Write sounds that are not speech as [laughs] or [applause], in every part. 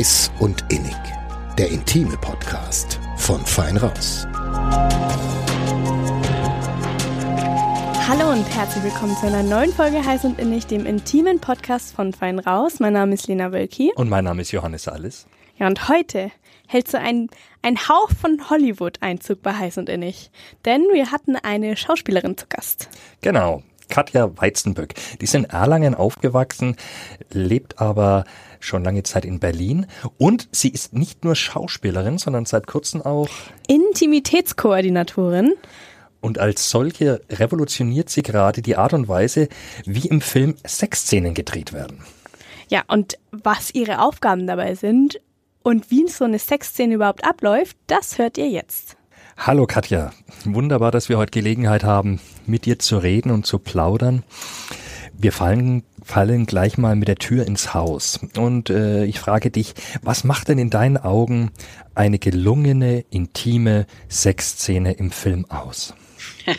Heiß und Innig. Der intime Podcast von Fein Raus. Hallo und herzlich willkommen zu einer neuen Folge Heiß und Innig, dem intimen Podcast von Fein Raus. Mein Name ist Lena Wölki. Und mein Name ist Johannes Alles. Ja, und heute hält so ein, ein Hauch von Hollywood Einzug bei Heiß und Innig. Denn wir hatten eine Schauspielerin zu Gast. Genau. Katja Weizenböck. Die ist in Erlangen aufgewachsen, lebt aber schon lange Zeit in Berlin und sie ist nicht nur Schauspielerin, sondern seit kurzem auch Intimitätskoordinatorin. Und als solche revolutioniert sie gerade die Art und Weise, wie im Film Sexszenen gedreht werden. Ja, und was ihre Aufgaben dabei sind und wie so eine Sexszene überhaupt abläuft, das hört ihr jetzt. Hallo Katja, wunderbar, dass wir heute Gelegenheit haben, mit dir zu reden und zu plaudern. Wir fallen, fallen gleich mal mit der Tür ins Haus. Und äh, ich frage dich, was macht denn in deinen Augen eine gelungene, intime Sexszene im Film aus? [laughs]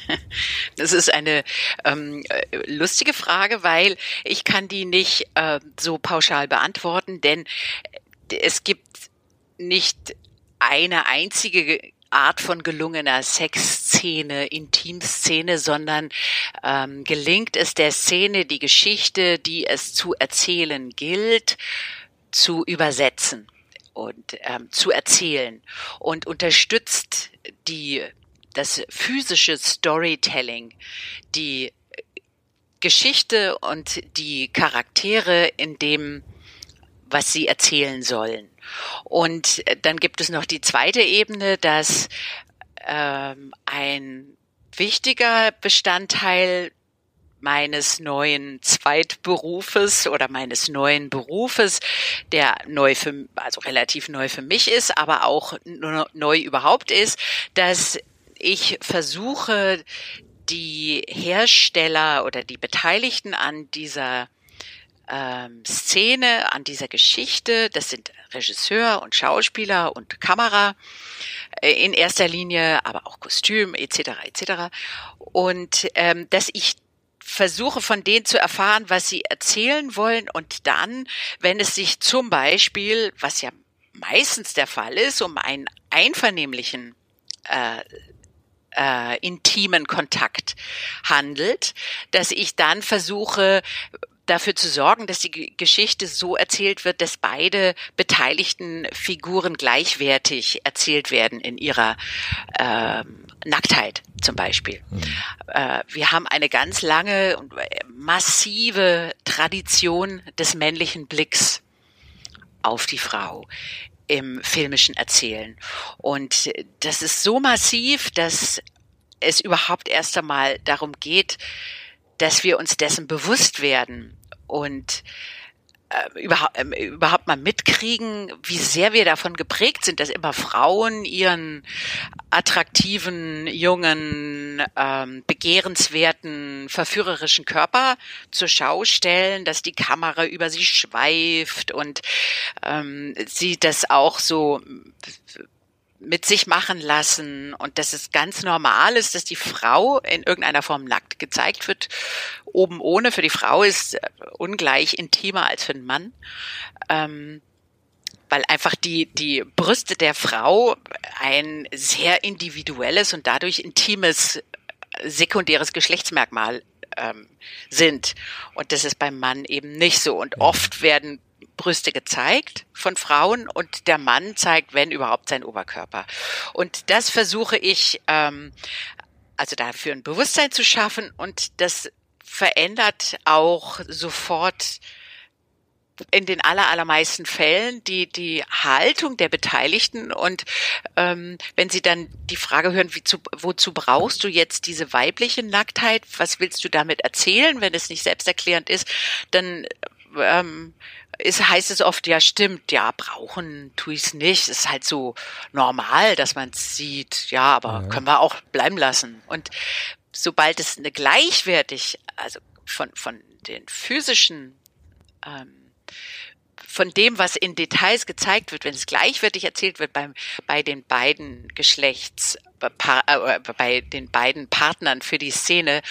Das ist eine ähm, lustige Frage, weil ich kann die nicht äh, so pauschal beantworten, denn es gibt nicht eine einzige Art von gelungener Sexszene, Intimszene, sondern ähm, gelingt es der Szene, die Geschichte, die es zu erzählen gilt, zu übersetzen und ähm, zu erzählen und unterstützt die das physische Storytelling, die Geschichte und die Charaktere in dem, was sie erzählen sollen. Und äh, dann gibt es noch die zweite Ebene, dass ähm, ein wichtiger Bestandteil meines neuen Zweitberufes oder meines neuen Berufes, der neu für, also relativ neu für mich ist, aber auch neu überhaupt ist, dass ich versuche, die Hersteller oder die Beteiligten an dieser ähm, Szene, an dieser Geschichte, das sind Regisseur und Schauspieler und Kamera äh, in erster Linie, aber auch Kostüm etc. etc. Und ähm, dass ich versuche von denen zu erfahren, was sie erzählen wollen und dann, wenn es sich zum Beispiel, was ja meistens der Fall ist, um einen einvernehmlichen äh, äh, intimen Kontakt handelt, dass ich dann versuche, dafür zu sorgen, dass die Geschichte so erzählt wird, dass beide beteiligten Figuren gleichwertig erzählt werden in ihrer äh, Nacktheit zum Beispiel. Mhm. Äh, wir haben eine ganz lange und massive Tradition des männlichen Blicks auf die Frau im filmischen Erzählen. Und das ist so massiv, dass es überhaupt erst einmal darum geht, dass wir uns dessen bewusst werden und äh, überhaupt, äh, überhaupt mal mitkriegen, wie sehr wir davon geprägt sind, dass immer Frauen ihren attraktiven, jungen, ähm, begehrenswerten, verführerischen Körper zur Schau stellen, dass die Kamera über sie schweift und ähm, sie das auch so mit sich machen lassen und dass es ganz normal ist, dass die Frau in irgendeiner Form nackt gezeigt wird. Oben ohne für die Frau ist äh, ungleich intimer als für den Mann. Ähm, weil einfach die, die Brüste der Frau ein sehr individuelles und dadurch intimes sekundäres Geschlechtsmerkmal ähm, sind. Und das ist beim Mann eben nicht so. Und oft werden Brüste gezeigt von Frauen und der Mann zeigt, wenn überhaupt, sein Oberkörper. Und das versuche ich, ähm, also dafür ein Bewusstsein zu schaffen und das verändert auch sofort in den aller, allermeisten Fällen die, die Haltung der Beteiligten. Und ähm, wenn sie dann die Frage hören, wie zu, wozu brauchst du jetzt diese weibliche Nacktheit, was willst du damit erzählen, wenn es nicht selbsterklärend ist, dann ähm, ist, heißt es oft, ja stimmt, ja, brauchen tue ich es nicht. Es ist halt so normal, dass man es sieht, ja, aber ja. können wir auch bleiben lassen. Und sobald es eine gleichwertig, also von, von den physischen ähm, von dem, was in Details gezeigt wird, wenn es gleichwertig erzählt wird beim, bei den beiden Geschlechts, äh, bei den beiden Partnern für die Szene,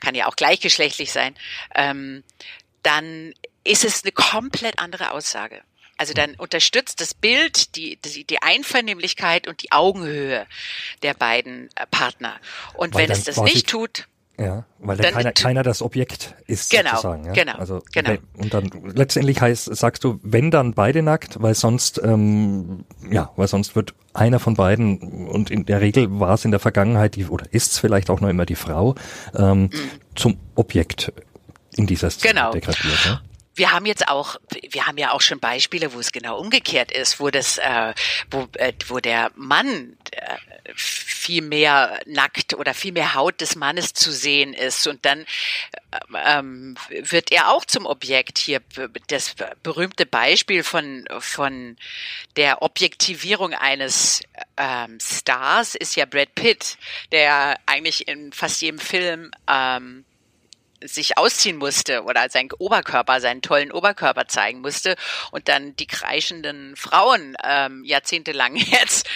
kann ja auch gleichgeschlechtlich sein, ähm, dann ist es eine komplett andere Aussage. Also dann unterstützt das Bild die, die, die Einvernehmlichkeit und die Augenhöhe der beiden äh, Partner. Und Weil wenn es das nicht tut, Ja, weil Dann keiner, keiner das Objekt ist Genau, sozusagen. Ja? genau, Also, genau. Und dann letztendlich heißt, sagst du, wenn dann beide nackt, weil sonst, ähm, ja, weil sonst wird einer von beiden und in der Regel war es in der Vergangenheit die oder ist es vielleicht auch noch immer die Frau ähm, zum Objekt in dieser Szene Genau. degradiert. Ja? Wir haben jetzt auch, wir haben ja auch schon Beispiele, wo es genau umgekehrt ist, wo das, äh, wo, äh, wo der Mann äh, viel mehr nackt oder viel mehr Haut des Mannes zu sehen ist und dann ähm, wird er auch zum Objekt hier. Das berühmte Beispiel von von der Objektivierung eines ähm, Stars ist ja Brad Pitt, der eigentlich in fast jedem Film ähm, sich ausziehen musste oder seinen Oberkörper, seinen tollen Oberkörper zeigen musste und dann die kreischenden Frauen ähm, jahrzehntelang [laughs] jetzt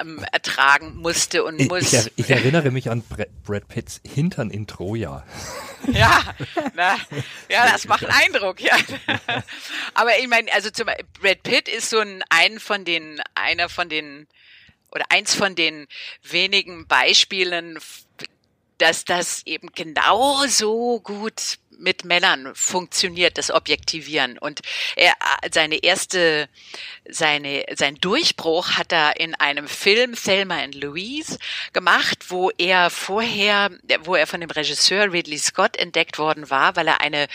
ähm, ertragen musste und Ich, muss. ich, ich erinnere mich an Brad Brad Pitts Hintern in Troja. [laughs] Ja, na, ja, das macht Eindruck, ja. Aber ich meine, also zum Brad Pitt ist so ein, ein von den, einer von den, oder eins von den wenigen Beispielen, dass das eben genauso gut mit Männern funktioniert, das Objektivieren. Und er, seine erste, seine, sein Durchbruch hat er in einem Film Thelma and Louise gemacht, wo er vorher, wo er von dem Regisseur Ridley Scott entdeckt worden war, weil er eine,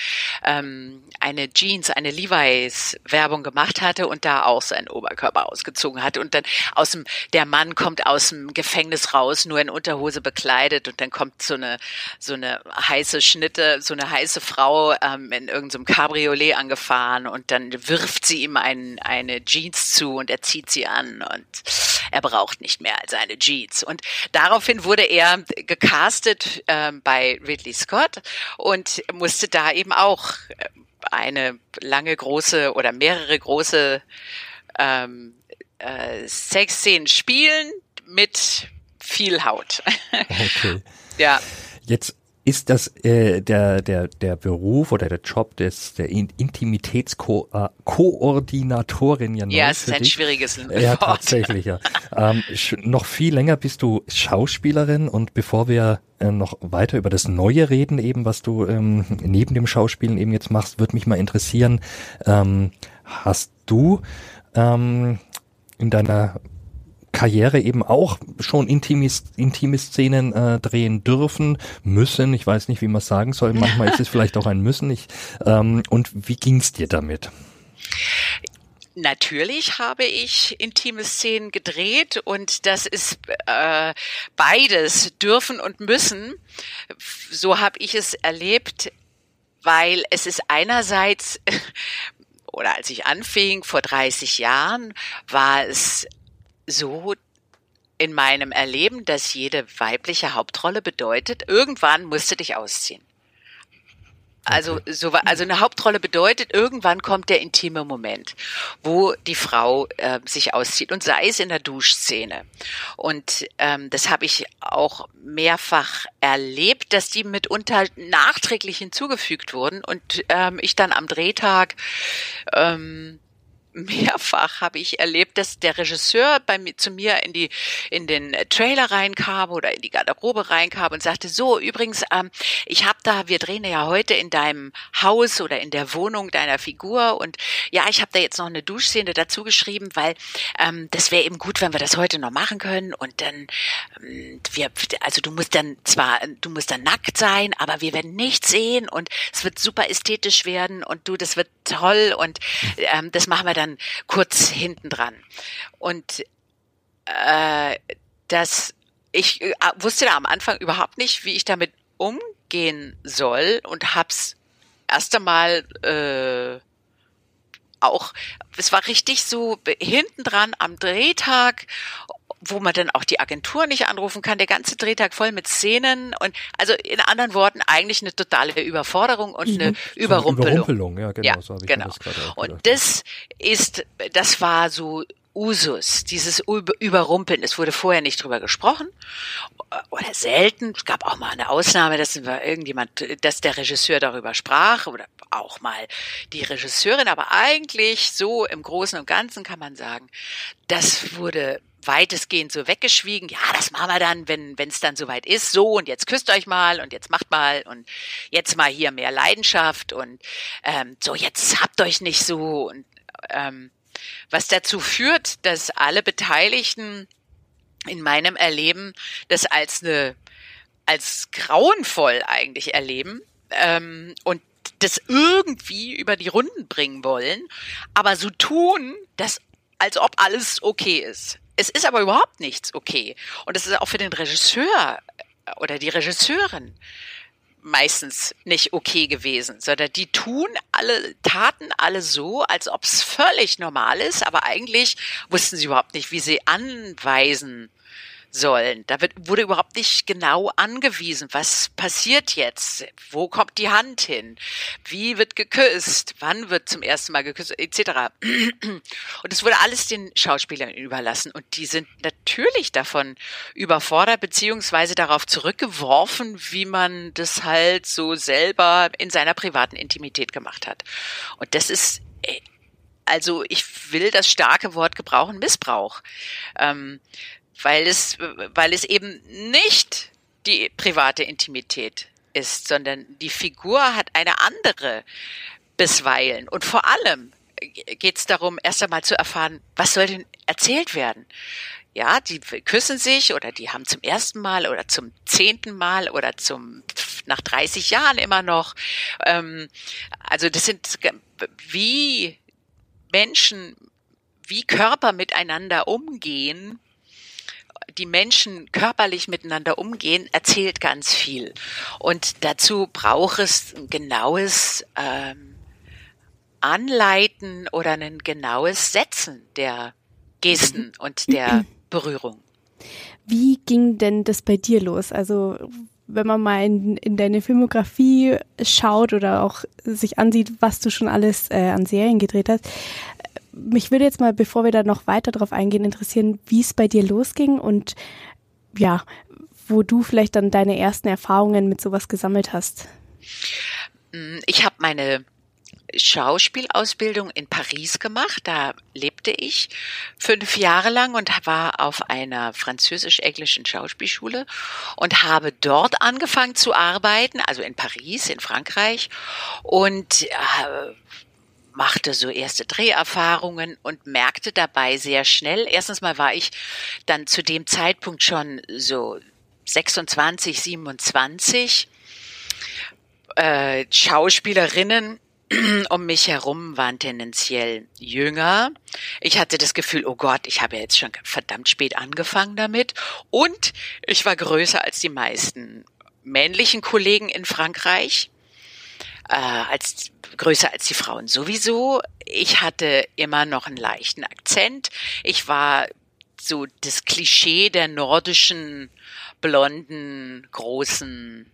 ähm, eine Jeans, eine Levi's Werbung gemacht hatte und da auch seinen Oberkörper ausgezogen hat. Und dann aus dem, der Mann kommt aus dem Gefängnis raus, nur in Unterhose bekleidet und dann kommt so eine, so eine heiße Schnitte, so eine heiße Frau ähm, in irgendeinem Cabriolet angefahren und dann wirft sie ihm ein, eine Jeans zu und er zieht sie an und er braucht nicht mehr als eine Jeans. Und daraufhin wurde er gecastet ähm, bei Ridley Scott und musste da eben auch äh, eine lange große oder mehrere große ähm, äh, Sexszenen spielen mit viel Haut. [laughs] Okay. ja. Jetzt ist das äh, der der der Beruf oder der Job des der In- Intimitätskoordinatorin ja Ja, es ist ein dich. schwieriges Ja, Wort. tatsächlich, ja. ähm, noch viel länger bist du Schauspielerin und bevor wir äh, noch weiter über das Neue reden, eben was du ähm, neben dem Schauspielen eben jetzt machst, würde mich mal interessieren, ähm, hast du ähm, in deiner Karriere eben auch schon intime, intime Szenen äh, drehen dürfen, müssen, ich weiß nicht, wie man es sagen soll, manchmal ist es [laughs] vielleicht auch ein Müssen. Ich, ähm, und wie ging's dir damit? Natürlich habe ich intime Szenen gedreht und das ist äh, beides dürfen und müssen. So habe ich es erlebt, weil es ist einerseits [laughs] oder als ich anfing vor 30 Jahren, war es so in meinem Erleben, dass jede weibliche Hauptrolle bedeutet, irgendwann musst du dich ausziehen. Also, so, also eine Hauptrolle bedeutet, irgendwann kommt der intime Moment, wo die Frau äh, sich auszieht und sei es in der Duschszene. Und ähm, das habe ich auch mehrfach erlebt, dass die mitunter nachträglich hinzugefügt wurden und ähm, ich dann am Drehtag ähm, mehrfach habe ich erlebt, dass der Regisseur bei mir, zu mir in die in den Trailer reinkam oder in die Garderobe reinkam und sagte: So übrigens, ähm, ich habe da, wir drehen ja heute in deinem Haus oder in der Wohnung deiner Figur und ja, ich habe da jetzt noch eine Duschszene dazu geschrieben, weil ähm, das wäre eben gut, wenn wir das heute noch machen können und dann ähm, wir, also du musst dann zwar, du musst dann nackt sein, aber wir werden nichts sehen und es wird super ästhetisch werden und du, das wird toll und ähm, das machen wir dann kurz hinten dran. Und äh, das, ich äh, wusste da am Anfang überhaupt nicht, wie ich damit umgehen soll und hab's erst einmal äh, auch, es war richtig so hinten dran am Drehtag, wo man dann auch die Agentur nicht anrufen kann, der ganze Drehtag voll mit Szenen und also in anderen Worten eigentlich eine totale Überforderung und eine Überrumpelung. Überrumpelung, ja, genau. Ja, so habe ich genau. das Und das ist, das war so Usus, dieses Über- Überrumpeln. Es wurde vorher nicht drüber gesprochen oder selten. Es gab auch mal eine Ausnahme, dass irgendjemand, dass der Regisseur darüber sprach oder auch mal die Regisseurin, aber eigentlich so im Großen und Ganzen kann man sagen, das wurde weitestgehend so weggeschwiegen. Ja, das machen wir dann, wenn es dann soweit ist. So und jetzt küsst euch mal und jetzt macht mal und jetzt mal hier mehr Leidenschaft und ähm, so jetzt habt euch nicht so und ähm, was dazu führt, dass alle Beteiligten in meinem Erleben das als eine als grauenvoll eigentlich erleben ähm, und das irgendwie über die Runden bringen wollen, aber so tun, dass als ob alles okay ist. Es ist aber überhaupt nichts okay. Und es ist auch für den Regisseur oder die Regisseurin meistens nicht okay gewesen, sondern die tun alle, taten alle so, als ob es völlig normal ist, aber eigentlich wussten sie überhaupt nicht, wie sie anweisen sollen. Da wird, wurde überhaupt nicht genau angewiesen, was passiert jetzt, wo kommt die Hand hin, wie wird geküsst, wann wird zum ersten Mal geküsst, etc. Und es wurde alles den Schauspielern überlassen und die sind natürlich davon überfordert beziehungsweise darauf zurückgeworfen, wie man das halt so selber in seiner privaten Intimität gemacht hat. Und das ist äh, also ich will das starke Wort gebrauchen, Missbrauch. Ähm, weil es, weil es eben nicht die private Intimität ist, sondern die Figur hat eine andere bisweilen. Und vor allem geht es darum, erst einmal zu erfahren, was soll denn erzählt werden? Ja, die küssen sich oder die haben zum ersten Mal oder zum zehnten Mal oder zum nach 30 Jahren immer noch. Ähm, also das sind wie Menschen, wie Körper miteinander umgehen die Menschen körperlich miteinander umgehen, erzählt ganz viel. Und dazu braucht es ein genaues ähm, Anleiten oder ein genaues Setzen der Gesten und der [clears throat] Berührung. Wie ging denn das bei dir los? Also wenn man mal in, in deine Filmografie schaut oder auch sich ansieht, was du schon alles äh, an Serien gedreht hast, mich würde jetzt mal, bevor wir da noch weiter drauf eingehen, interessieren, wie es bei dir losging und ja, wo du vielleicht dann deine ersten Erfahrungen mit sowas gesammelt hast. Ich habe meine Schauspielausbildung in Paris gemacht. Da lebte ich fünf Jahre lang und war auf einer französisch-englischen Schauspielschule und habe dort angefangen zu arbeiten, also in Paris, in Frankreich und äh, machte so erste Dreherfahrungen und merkte dabei sehr schnell, erstens mal war ich dann zu dem Zeitpunkt schon so 26, 27, äh, Schauspielerinnen [clears throat] um mich herum waren tendenziell jünger. Ich hatte das Gefühl, oh Gott, ich habe jetzt schon verdammt spät angefangen damit. Und ich war größer als die meisten männlichen Kollegen in Frankreich äh, als größer als die Frauen sowieso. Ich hatte immer noch einen leichten Akzent. Ich war so das Klischee der nordischen, blonden, großen,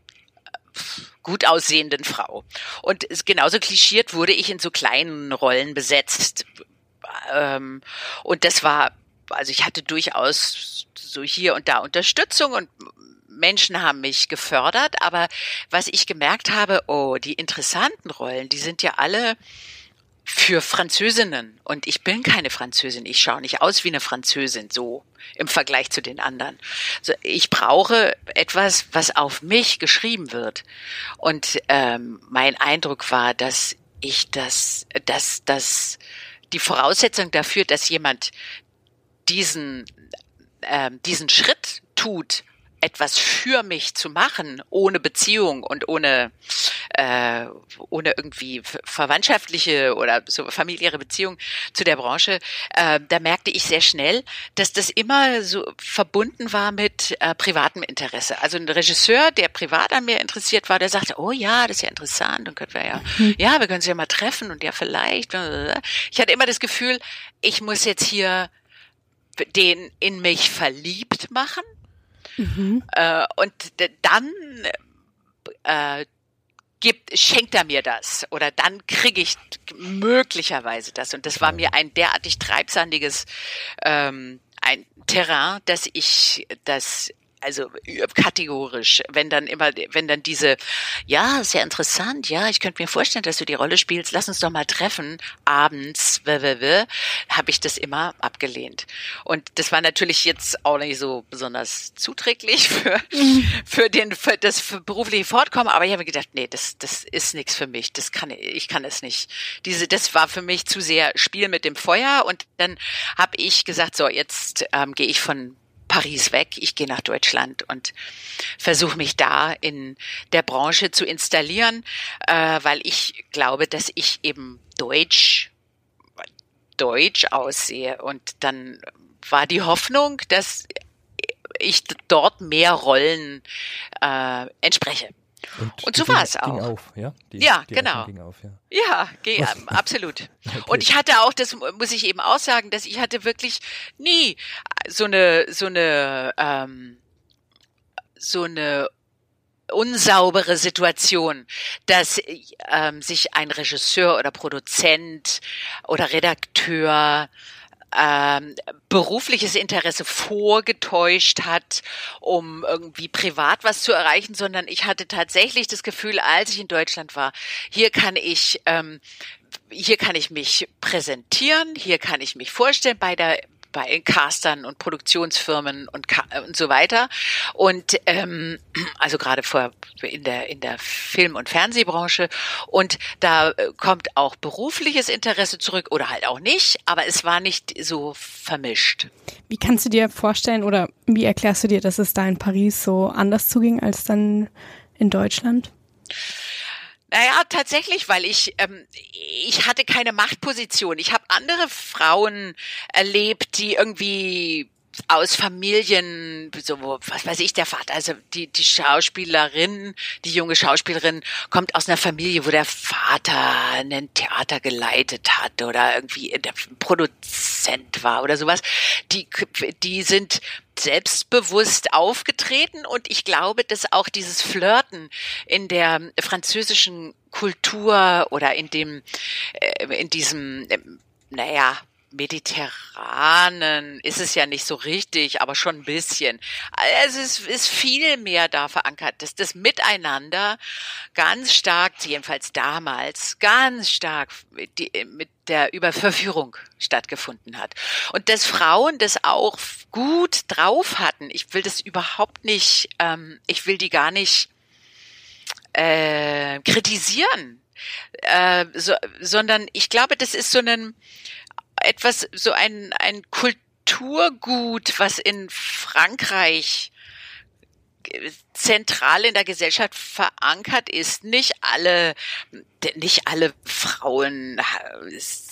äh, gut aussehenden Frau. Und genauso klischiert wurde ich in so kleinen Rollen besetzt. Ähm, und das war, also ich hatte durchaus so hier und da Unterstützung und Menschen haben mich gefördert, aber was ich gemerkt habe, oh, die interessanten Rollen, die sind ja alle für Französinnen. Und ich bin keine Französin. Ich schaue nicht aus wie eine Französin, so im Vergleich zu den anderen. Also ich brauche etwas, was auf mich geschrieben wird. Und ähm, mein Eindruck war, dass ich das, dass das die Voraussetzung dafür, dass jemand diesen ähm, diesen Schritt tut etwas für mich zu machen, ohne Beziehung und ohne, äh, ohne irgendwie verwandtschaftliche oder so familiäre Beziehung zu der Branche, äh, da merkte ich sehr schnell, dass das immer so verbunden war mit äh, privatem Interesse. Also ein Regisseur, der privat an mir interessiert war, der sagte, oh ja, das ist ja interessant, dann können wir ja, mhm. ja, wir können sie ja mal treffen und ja vielleicht. Ich hatte immer das Gefühl, ich muss jetzt hier den in mich verliebt machen Mhm. Äh, und dann äh, gibt, schenkt er mir das oder dann kriege ich möglicherweise das. Und das war mir ein derartig treibsandiges ähm, ein Terrain, dass ich das also kategorisch, wenn dann immer, wenn dann diese, ja, sehr interessant, ja, ich könnte mir vorstellen, dass du die Rolle spielst, lass uns doch mal treffen, abends, habe ich das immer abgelehnt. Und das war natürlich jetzt auch nicht so besonders zuträglich [laughs] für, für den, für das für berufliche Fortkommen, aber ich habe gedacht, nee, das, das ist nichts für mich, das kann, ich kann es nicht. Diese, das war für mich zu sehr Spiel mit dem Feuer und dann habe ich gesagt, so, jetzt ähm, gehe ich von Paris weg, ich gehe nach Deutschland und versuche mich da in der Branche zu installieren, äh, weil ich glaube, dass ich eben Deutsch deutsch aussehe und dann war die Hoffnung, dass ich dort mehr Rollen äh, entspreche. Und, und so war es auch. Auf, ja? Die, ja, die genau. Auf, ja, ja geh, absolut. [laughs] Okay. Und ich hatte auch, das muss ich eben auch sagen, dass ich hatte wirklich nie so eine, so eine, ähm, so eine unsaubere Situation, dass ähm, sich ein Regisseur oder Produzent oder Redakteur ähm, berufliches Interesse vorgetäuscht hat, um irgendwie privat was zu erreichen, sondern ich hatte tatsächlich das Gefühl, als ich in Deutschland war, hier kann ich ähm, hier kann ich mich präsentieren, hier kann ich mich vorstellen bei der bei Castern und Produktionsfirmen und, und so weiter. Und ähm, also gerade vor in der in der Film- und Fernsehbranche. Und da äh, kommt auch berufliches Interesse zurück oder halt auch nicht, aber es war nicht so vermischt. Wie kannst du dir vorstellen oder wie erklärst du dir, dass es da in Paris so anders zuging als dann in Deutschland? Naja, tatsächlich, weil ich ähm, ich hatte keine Machtposition. Ich habe andere Frauen erlebt, die irgendwie aus Familien, so was weiß ich, der Vater, also die die Schauspielerin, die junge Schauspielerin kommt aus einer Familie, wo der Vater ein Theater geleitet hat oder irgendwie der Produzent war oder sowas. Die die sind selbstbewusst aufgetreten und ich glaube, dass auch dieses Flirten in der französischen Kultur oder in dem äh, in diesem naja, mediterranen ist es ja nicht so richtig, aber schon ein bisschen. Also es ist viel mehr da verankert, dass das Miteinander ganz stark, jedenfalls damals, ganz stark die, mit der Überverführung stattgefunden hat. Und dass Frauen das auch gut drauf hatten. Ich will das überhaupt nicht, ähm, ich will die gar nicht äh, kritisieren. Äh, so, sondern ich glaube, das ist so ein etwas, so ein, ein Kulturgut, was in Frankreich zentral in der Gesellschaft verankert ist. Nicht alle, nicht alle Frauen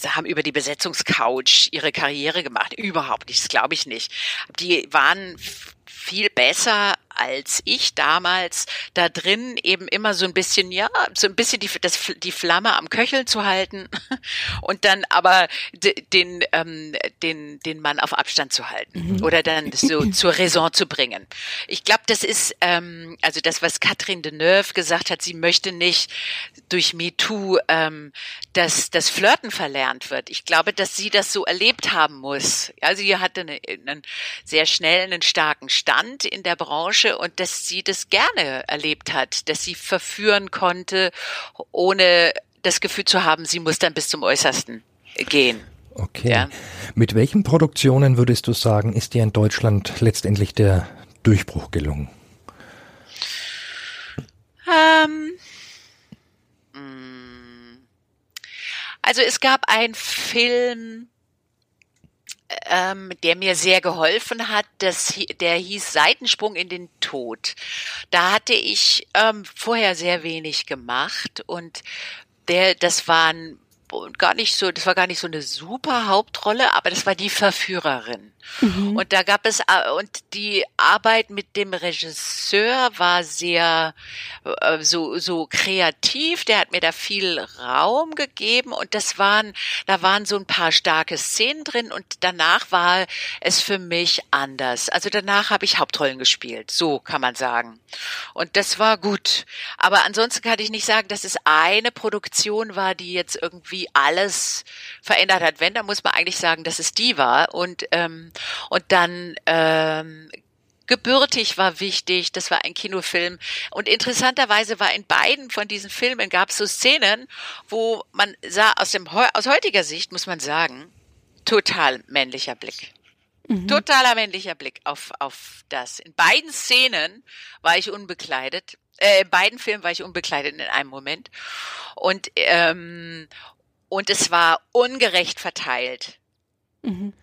haben über die Besetzungscouch ihre Karriere gemacht. Überhaupt nicht, das glaube ich nicht. Die waren viel besser als ich damals da drin eben immer so ein bisschen, ja, so ein bisschen die, das, die Flamme am Köcheln zu halten [laughs] und dann aber den, ähm, den, den Mann auf Abstand zu halten mhm. oder dann so zur Raison zu bringen. Ich glaube, das ist, ähm, also das, was Catherine Deneuve gesagt hat, sie möchte nicht durch MeToo, ähm, dass das Flirten verlernt wird. Ich glaube, dass sie das so erlebt haben muss. Also sie hatte eine, einen sehr schnell einen starken Stand in der Branche Branche und dass sie das gerne erlebt hat, dass sie verführen konnte, ohne das Gefühl zu haben, sie muss dann bis zum Äußersten gehen. Okay. Ja. Mit welchen Produktionen würdest du sagen, ist dir in Deutschland letztendlich der Durchbruch gelungen? Ähm, mm. also es gab einen Film, ähm, der mir sehr geholfen hat. Das, der hieß Seitensprung in den Tod. Da hatte ich ähm, vorher sehr wenig gemacht und der, das waren gar nicht so, das war gar nicht so eine super Hauptrolle, aber das war die Verführerin. Mhm. Und da gab es, äh, und die Arbeit mit dem Regisseur war sehr äh, so, so kreativ, der hat mir da viel Raum gegeben und das waren, da waren so ein paar starke Szenen drin und danach war es für mich anders. Also danach habe ich Hauptrollen gespielt, so kann man sagen. Und das war gut. Aber ansonsten kann ich nicht sagen, dass es eine Produktion war, die jetzt irgendwie alles verändert hat. Wenn, dann muss man eigentlich sagen, dass es die war. Und ähm, und dann ähm, Gebürtig war wichtig, das war ein Kinofilm. Und interessanterweise war in beiden von diesen Filmen gab es so Szenen, wo man sah, aus, dem, aus heutiger Sicht muss man sagen, total männlicher Blick. Mhm. Totaler männlicher Blick auf, auf das. In beiden Szenen war ich unbekleidet. Äh, in beiden Filmen war ich unbekleidet in einem Moment. Und, ähm, und es war ungerecht verteilt. Mhm.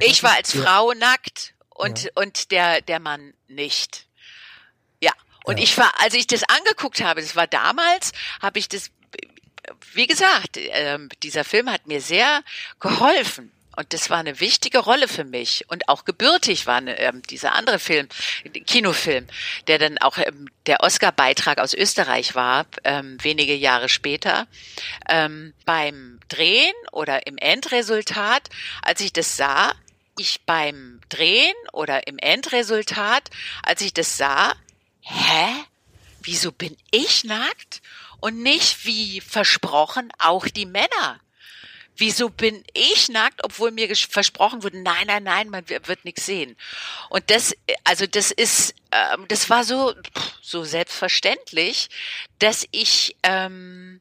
Ich war als Frau nackt und, ja. und der, der Mann nicht. Ja. Und ja. ich war, als ich das angeguckt habe, das war damals, habe ich das, wie gesagt, äh, dieser Film hat mir sehr geholfen. Und das war eine wichtige Rolle für mich. Und auch gebürtig war eine, ähm, dieser andere Film, Kinofilm, der dann auch ähm, der Oscar-Beitrag aus Österreich war, ähm, wenige Jahre später. Ähm, beim Drehen oder im Endresultat, als ich das sah, ich beim Drehen oder im Endresultat, als ich das sah, hä? Wieso bin ich nackt? Und nicht wie versprochen auch die Männer. Wieso bin ich nackt, obwohl mir versprochen wurde, nein, nein, nein, man wird nichts sehen. Und das, also das ist, ähm, das war so, so selbstverständlich, dass ich ähm,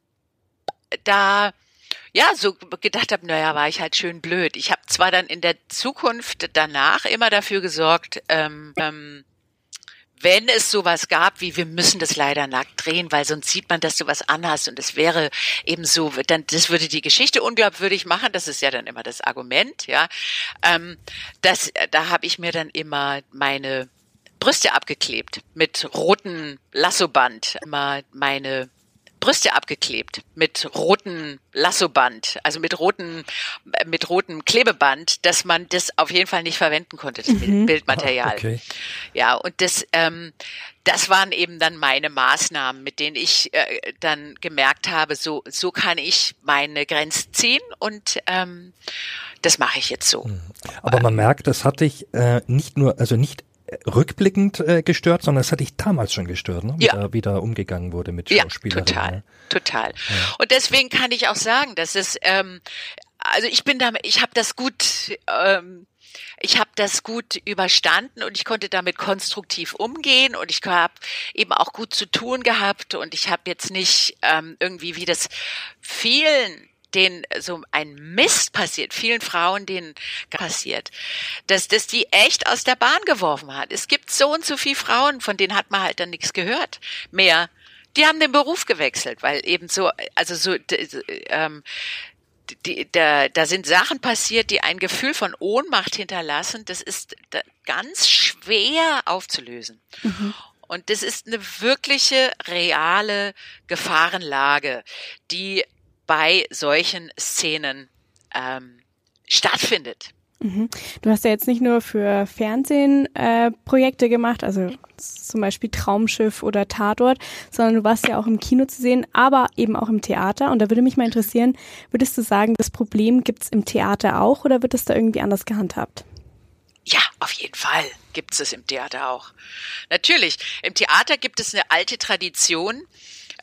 da ja, so gedacht habe, naja, war ich halt schön blöd. Ich habe zwar dann in der Zukunft danach immer dafür gesorgt, ähm, ähm, wenn es sowas gab, wie wir müssen das leider nackt drehen, weil sonst sieht man, dass du was anhast und es wäre eben so, dann das würde die Geschichte unglaubwürdig machen. Das ist ja dann immer das Argument, ja. Ähm, das, da habe ich mir dann immer meine Brüste abgeklebt mit roten Lassoband, immer meine Brüste abgeklebt mit roten Lassoband, also mit roten, mit rotem Klebeband, dass man das auf jeden Fall nicht verwenden konnte, das mhm. Bildmaterial. Ah, okay. Ja, und das, ähm, das waren eben dann meine Maßnahmen, mit denen ich äh, dann gemerkt habe, so, so kann ich meine Grenzen ziehen und ähm, das mache ich jetzt so. Mhm. Aber man merkt, das hatte ich äh, nicht nur, also nicht rückblickend äh, gestört, sondern es hat dich damals schon gestört, ne? wie, ja. da, wie da umgegangen wurde mit Schauspielerinnen. Ja, total, total. Ja. Und deswegen kann ich auch sagen, dass es, ähm, also ich bin da, ich habe das gut, ähm, ich habe das gut überstanden und ich konnte damit konstruktiv umgehen und ich habe eben auch gut zu tun gehabt und ich habe jetzt nicht ähm, irgendwie wie das vielen denen so ein Mist passiert, vielen Frauen, denen passiert, dass das die echt aus der Bahn geworfen hat. Es gibt so und so viele Frauen, von denen hat man halt dann nichts gehört mehr. Die haben den Beruf gewechselt, weil eben so, also so, ähm, die, da, da sind Sachen passiert, die ein Gefühl von Ohnmacht hinterlassen. Das ist ganz schwer aufzulösen. Mhm. Und das ist eine wirkliche, reale Gefahrenlage, die bei solchen Szenen ähm, stattfindet. Mhm. Du hast ja jetzt nicht nur für Fernsehen äh, Projekte gemacht, also zum Beispiel Traumschiff oder Tatort, sondern du warst ja auch im Kino zu sehen, aber eben auch im Theater. Und da würde mich mal interessieren, würdest du sagen, das Problem gibt es im Theater auch oder wird es da irgendwie anders gehandhabt? Ja, auf jeden Fall gibt es es im Theater auch. Natürlich, im Theater gibt es eine alte Tradition,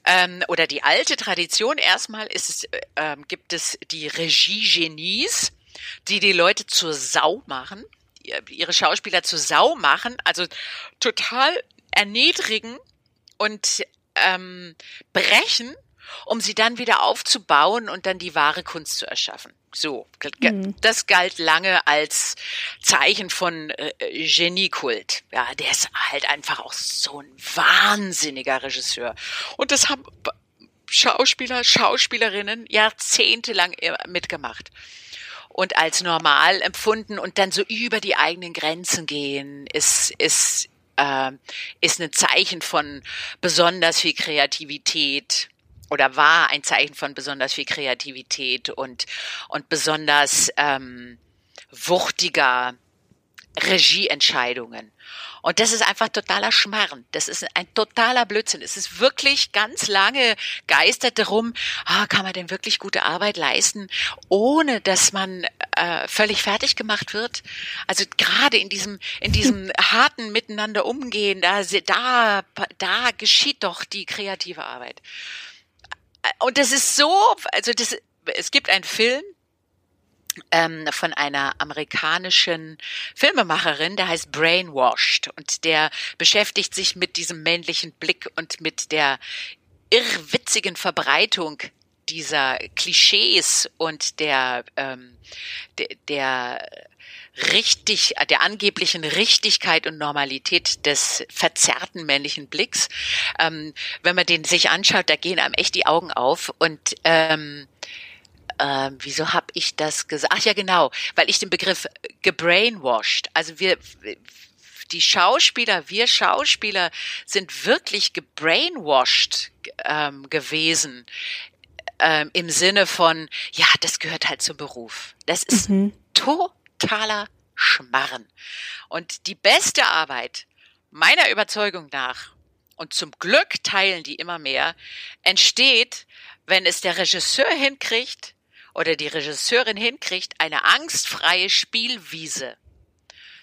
ähm, oder die alte Tradition erstmal ist es, äh, ähm, gibt es die Regie-Genies, die die Leute zur Sau machen, ihre Schauspieler zur Sau machen, also total erniedrigen und ähm, brechen um sie dann wieder aufzubauen und dann die wahre Kunst zu erschaffen. So, mhm. das galt lange als Zeichen von äh, Geniekult. Ja, der ist halt einfach auch so ein wahnsinniger Regisseur. Und das haben Schauspieler, Schauspielerinnen jahrzehntelang mitgemacht und als normal empfunden und dann so über die eigenen Grenzen gehen, ist, ist, äh, ist ein Zeichen von besonders viel Kreativität oder war ein Zeichen von besonders viel Kreativität und, und besonders ähm, wuchtiger Regieentscheidungen. Und das ist einfach totaler Schmarrn. Das ist ein totaler Blödsinn. Es ist wirklich ganz lange geistert darum, ah, kann man denn wirklich gute Arbeit leisten, ohne dass man äh, völlig fertig gemacht wird. Also gerade in diesem in diesem [laughs] harten Miteinander umgehen, da da da geschieht doch die kreative Arbeit und das ist so, also das, es gibt einen Film, ähm, von einer amerikanischen Filmemacherin, der heißt Brainwashed. Und der beschäftigt sich mit diesem männlichen Blick und mit der irrwitzigen Verbreitung dieser Klischees und der, ähm, der, der richtig, der angeblichen Richtigkeit und Normalität des verzerrten männlichen Blicks. Ähm, wenn man den sich anschaut, da gehen einem echt die Augen auf und ähm, ähm, wieso habe ich das gesagt? Ach ja, genau, weil ich den Begriff gebrainwashed, also wir die Schauspieler, wir Schauspieler sind wirklich gebrainwashed ähm, gewesen ähm, im Sinne von, ja, das gehört halt zum Beruf. Das ist mhm. totaler Schmarren. Und die beste Arbeit meiner Überzeugung nach, und zum Glück teilen die immer mehr, entsteht, wenn es der Regisseur hinkriegt oder die Regisseurin hinkriegt, eine angstfreie Spielwiese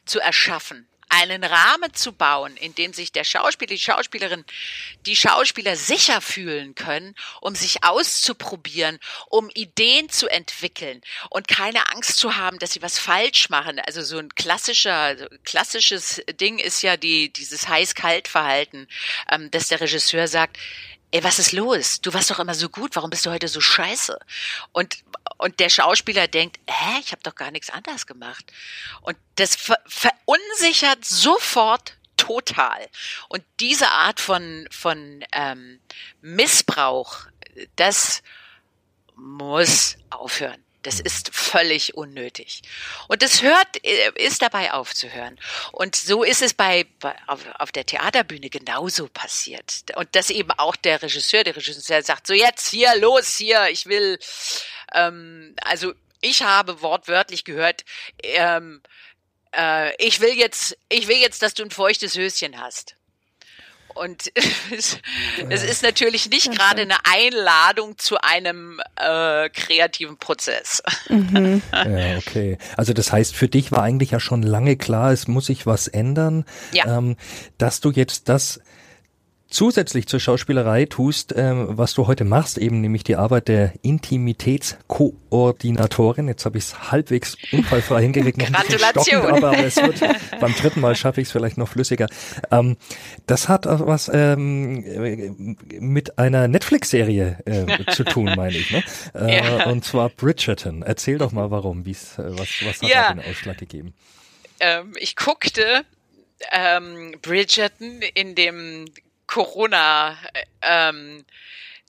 zu erschaffen einen Rahmen zu bauen, in dem sich der Schauspieler, die Schauspielerin, die Schauspieler sicher fühlen können, um sich auszuprobieren, um Ideen zu entwickeln und keine Angst zu haben, dass sie was falsch machen. Also so ein klassischer, klassisches Ding ist ja die, dieses heiß-kalt-Verhalten, ähm, dass der Regisseur sagt, ey, was ist los? Du warst doch immer so gut, warum bist du heute so scheiße? Und und der Schauspieler denkt, hä, ich habe doch gar nichts anders gemacht. Und das ver verunsichert sofort total. Und diese Art von, von ähm, Missbrauch, das muss aufhören. Das ist völlig unnötig. Und das hört, äh, ist dabei aufzuhören. Und so ist es bei, bei auf, auf, der Theaterbühne genauso passiert. Und das eben auch der Regisseur, der Regisseur sagt, so jetzt hier, los hier, ich will, ähm, also ich habe wortwörtlich gehört, ähm, äh, ich will jetzt, ich will jetzt, dass du ein feuchtes Höschen hast. Und [laughs] es, es ist natürlich nicht gerade eine Einladung zu einem äh, kreativen Prozess. Mhm. [laughs] Ja, okay. Also das heißt, für dich war eigentlich ja schon lange klar, es muss sich was ändern, ja. ähm, dass du jetzt das zusätzlich zur Schauspielerei tust, ähm, was du heute machst, eben nämlich die Arbeit der Intimitätskoordinatorin. Jetzt habe ich es halbwegs unfallfrei hingekriegt. Gratulation. aber, aber es wird [laughs] beim dritten Mal schaffe ich es vielleicht noch flüssiger. Ähm, das hat was ähm, mit einer Netflix-Serie äh, zu tun, meine ich. Ne? [laughs] Äh, ja. Und zwar Bridgerton. Erzähl doch mal, warum. Wie's, äh, was, was hat ja. da den Ausschlag gegeben? Ähm, ich guckte ähm, Bridgerton in dem Corona, ähm,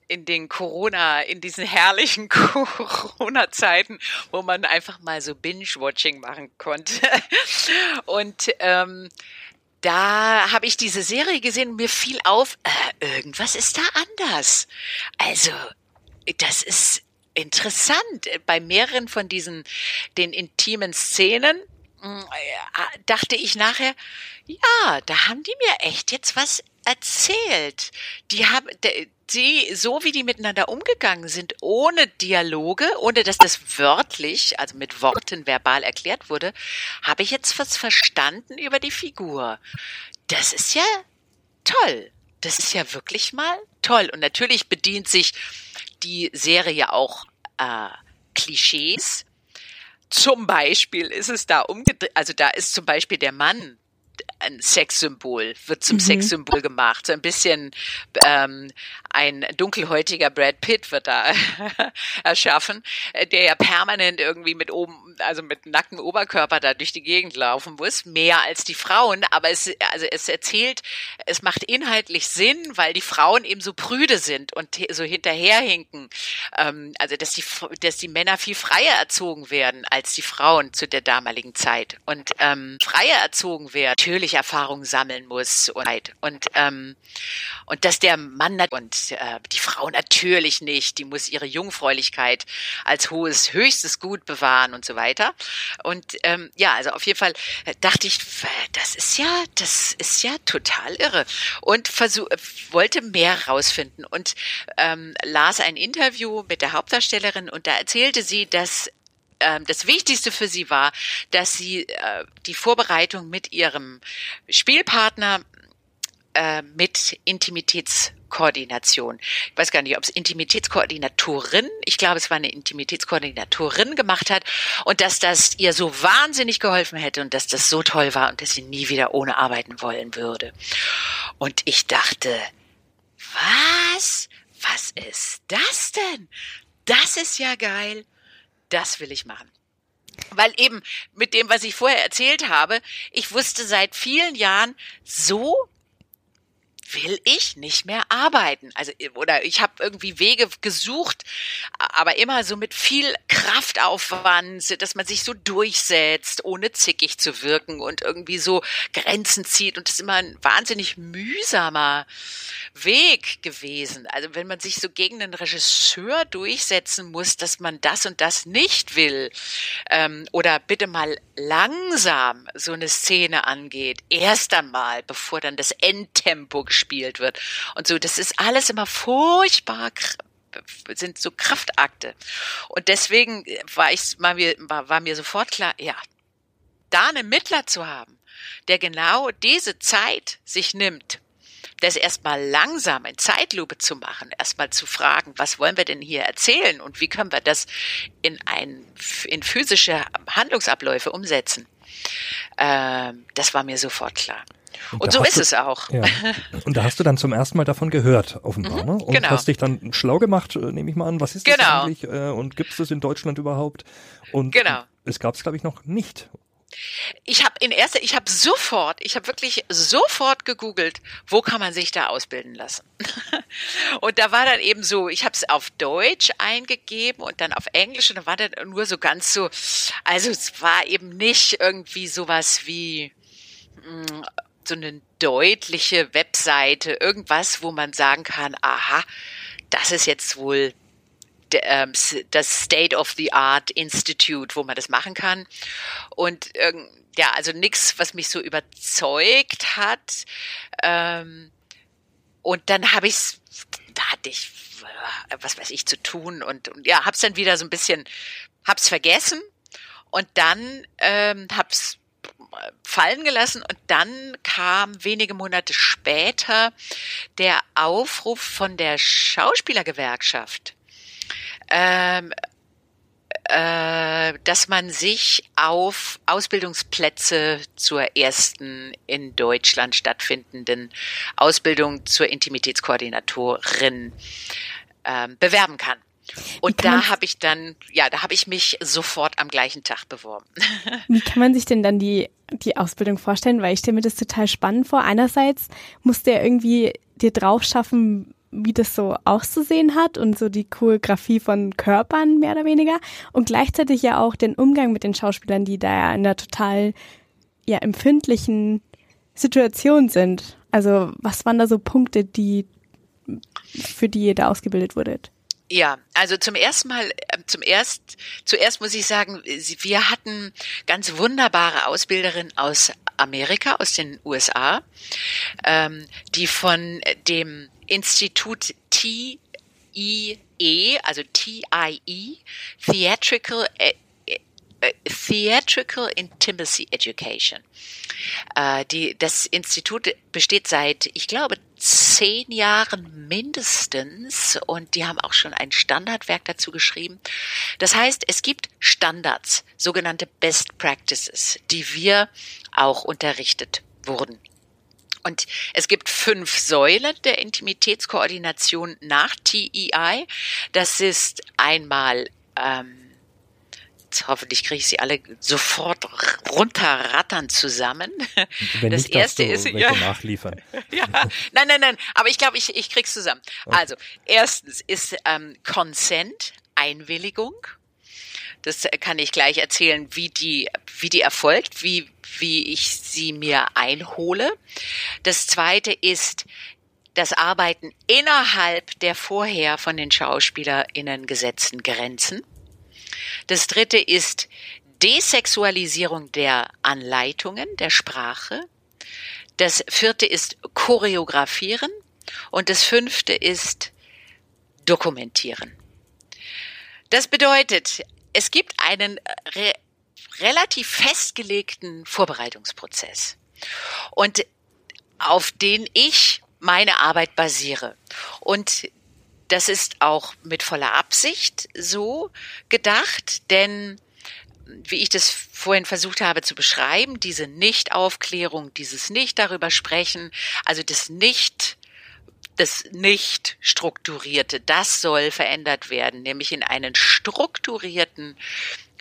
in den Corona, in diesen herrlichen [laughs] Corona-Zeiten, wo man einfach mal so Binge-Watching machen konnte. Und ähm, da habe ich diese Serie gesehen und mir fiel auf, äh, irgendwas ist da anders. Also, das ist interessant. Bei mehreren von diesen, den intimen Szenen, mm, äh, dachte ich nachher, ja, da haben die mir echt jetzt was erzählt. Die haben, die, so wie die miteinander umgegangen sind, ohne Dialoge, ohne dass das wörtlich, also mit Worten verbal erklärt wurde, habe ich jetzt was verstanden über die Figur. Das ist ja toll. Das ist ja wirklich mal toll. Und natürlich bedient sich die Serie auch äh, Klischees. Zum Beispiel ist es da umgedreht, also da ist zum Beispiel der Mann ein Sexsymbol, wird zum mhm. Sexsymbol gemacht. So ein bisschen ähm, ein dunkelhäutiger Brad Pitt wird da [laughs] erschaffen, der ja permanent irgendwie mit oben, also mit nacktem Oberkörper da durch die Gegend laufen muss, mehr als die Frauen. Aber es, also es erzählt, es macht inhaltlich Sinn, weil die Frauen eben so prüde sind und so hinterherhinken. Ähm, also dass die, dass die Männer viel freier erzogen werden als die Frauen zu der damaligen Zeit und ähm, freier erzogen werden natürlich Erfahrungen sammeln muss und und ähm, und dass der Mann und äh, die Frau natürlich nicht, die muss ihre Jungfräulichkeit als hohes höchstes Gut bewahren und so weiter. Und ähm, ja, also auf jeden Fall äh, dachte ich, das ist ja, das ist ja total irre. Und versuch, wollte mehr rausfinden. Und ähm, las ein Interview mit der Hauptdarstellerin und da erzählte sie, dass ähm, das Wichtigste für sie war, dass sie äh, die Vorbereitung mit ihrem Spielpartner äh, mit Intimitäts Intimitätskoordination. Ich weiß gar nicht, ob es Intimitätskoordinatorin, ich glaube, es war eine Intimitätskoordinatorin gemacht hat und dass das ihr so wahnsinnig geholfen hätte und dass das so toll war und dass sie nie wieder ohne arbeiten wollen würde. Und ich dachte, was? Was ist das denn? Das ist ja geil. Das will ich machen. Weil eben mit dem, was ich vorher erzählt habe, ich wusste seit vielen Jahren, so will ich nicht mehr arbeiten. Also oder ich habe irgendwie Wege gesucht, aber immer so mit viel Kraftaufwand, dass man sich so durchsetzt, ohne zickig zu wirken und irgendwie so Grenzen zieht und das ist immer ein wahnsinnig mühsamer Weg gewesen. Also wenn man sich so gegen einen Regisseur durchsetzen muss, dass man das und das nicht will ähm, oder bitte mal langsam so eine Szene angeht, erst einmal, bevor dann das Endtempo gespielt wird. Und so, das ist alles immer furchtbar sind so Kraftakte. Und deswegen war ich war mir, war, war mir sofort klar, ja, da einen Mittler zu haben, der genau diese Zeit sich nimmt, das erstmal langsam in Zeitlupe zu machen, erstmal zu fragen, was wollen wir denn hier erzählen und wie können wir das in ein, in physische Handlungsabläufe umsetzen. Ähm, das war mir sofort klar. Und, und so ist du, es auch. Ja. Und da hast du dann zum ersten Mal davon gehört, offenbar, mhm, ne? Und genau. hast dich dann schlau gemacht, äh, nehme ich mal an, was ist das genau. eigentlich äh, und gibt es das in Deutschland überhaupt? Und genau. es gab es, glaube ich, noch nicht. Ich habe in erster, ich habe sofort, ich habe wirklich sofort gegoogelt, wo kann man sich da ausbilden lassen. [laughs] und da war dann eben so, ich habe es auf Deutsch eingegeben und dann auf Englisch und da war dann nur so ganz so, also es war eben nicht irgendwie sowas wie mm, so eine deutliche Webseite, irgendwas, wo man sagen kann, aha, das ist jetzt wohl ähm, das State of the Art Institute, wo man das machen kann. Und ja, also nichts, was mich so überzeugt hat. Ähm, und dann habe ich da hatte ich, was weiß ich, zu tun und, und ja, hab's dann wieder so ein bisschen, hab's vergessen und dann ähm, hab's fallen gelassen und dann kam wenige Monate später der Aufruf von der Schauspielergewerkschaft, ähm, äh, dass man sich auf Ausbildungsplätze zur ersten in Deutschland stattfindenden Ausbildung zur Intimitätskoordinatorin äh, bewerben kann. Und da habe ich dann, ja, da habe ich mich sofort am gleichen Tag beworben. [laughs] Wie kann man sich denn dann die, die Ausbildung vorstellen? Weil ich stelle mir das total spannend vor. Einerseits musst du ja irgendwie dir drauf schaffen, wie das so auszusehen hat und so die Choreografie von Körpern mehr oder weniger und gleichzeitig ja auch den Umgang mit den Schauspielern, die da ja in einer total ja empfindlichen Situation sind. Also was waren da so Punkte, die für die ihr da ausgebildet wurdet? Ja, also zum ersten Mal, äh, zum erst, zuerst muss ich sagen, wir hatten ganz wunderbare Ausbilderinnen aus Amerika, aus den USA, ähm, die von dem Institut TIE, also TIE, Theatrical Theatrical Intimacy Education. Äh, die, das Institut besteht seit, ich glaube, zehn Jahren mindestens und die haben auch schon ein Standardwerk dazu geschrieben. Das heißt, es gibt Standards, sogenannte Best Practices, die wir auch unterrichtet wurden. Und es gibt fünf Säulen der Intimitätskoordination nach TEI. Das ist einmal ähm, hoffentlich kriege ich sie alle sofort runterrattern zusammen. Wenn das nicht, erste ist ja, nachliefern. [laughs] ja, nein, nein, nein, aber ich glaube, ich, ich krieg's zusammen. Okay. Also, erstens ist ähm, Consent, Einwilligung. Das kann ich gleich erzählen, wie die, wie die erfolgt, wie, wie ich sie mir einhole. Das zweite ist das Arbeiten innerhalb der vorher von den SchauspielerInnen gesetzten Grenzen. Das dritte ist Desexualisierung der Anleitungen, der Sprache. Das vierte ist Choreografieren. Und das fünfte ist Dokumentieren. Das bedeutet, es gibt einen re relativ festgelegten Vorbereitungsprozess. Und auf den ich meine Arbeit basiere. Und das ist auch mit voller Absicht so gedacht, denn wie ich das vorhin versucht habe zu beschreiben, diese Nichtaufklärung, dieses Nicht darüber sprechen, also das Nicht, das nicht strukturierte, das soll verändert werden, nämlich in einen strukturierten,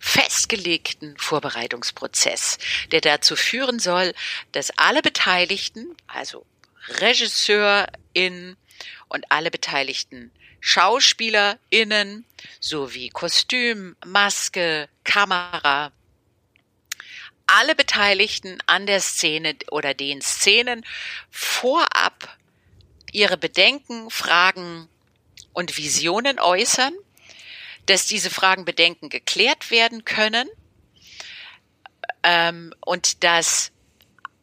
festgelegten Vorbereitungsprozess, der dazu führen soll, dass alle Beteiligten, also Regisseurin und alle Beteiligten. SchauspielerInnen sowie Kostüm, Maske, Kamera, alle Beteiligten an der Szene oder den Szenen vorab ihre Bedenken, Fragen und Visionen äußern, dass diese Fragen, Bedenken geklärt werden können ähm, und dass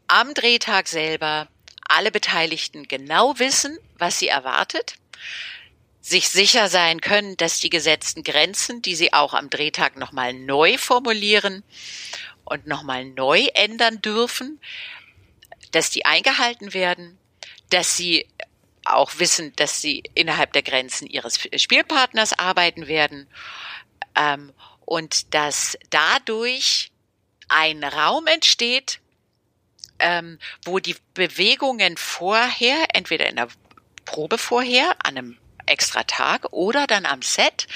am Drehtag selber alle Beteiligten genau wissen, was sie erwartet, sich sicher sein können, dass die gesetzten Grenzen, die sie auch am Drehtag nochmal neu formulieren und nochmal neu ändern dürfen, dass die eingehalten werden, dass sie auch wissen, dass sie innerhalb der Grenzen ihres Spielpartners arbeiten werden ähm, und dass dadurch ein Raum entsteht, ähm, wo die Bewegungen vorher, entweder in der Probe vorher, an einem extra Tag oder dann am Set,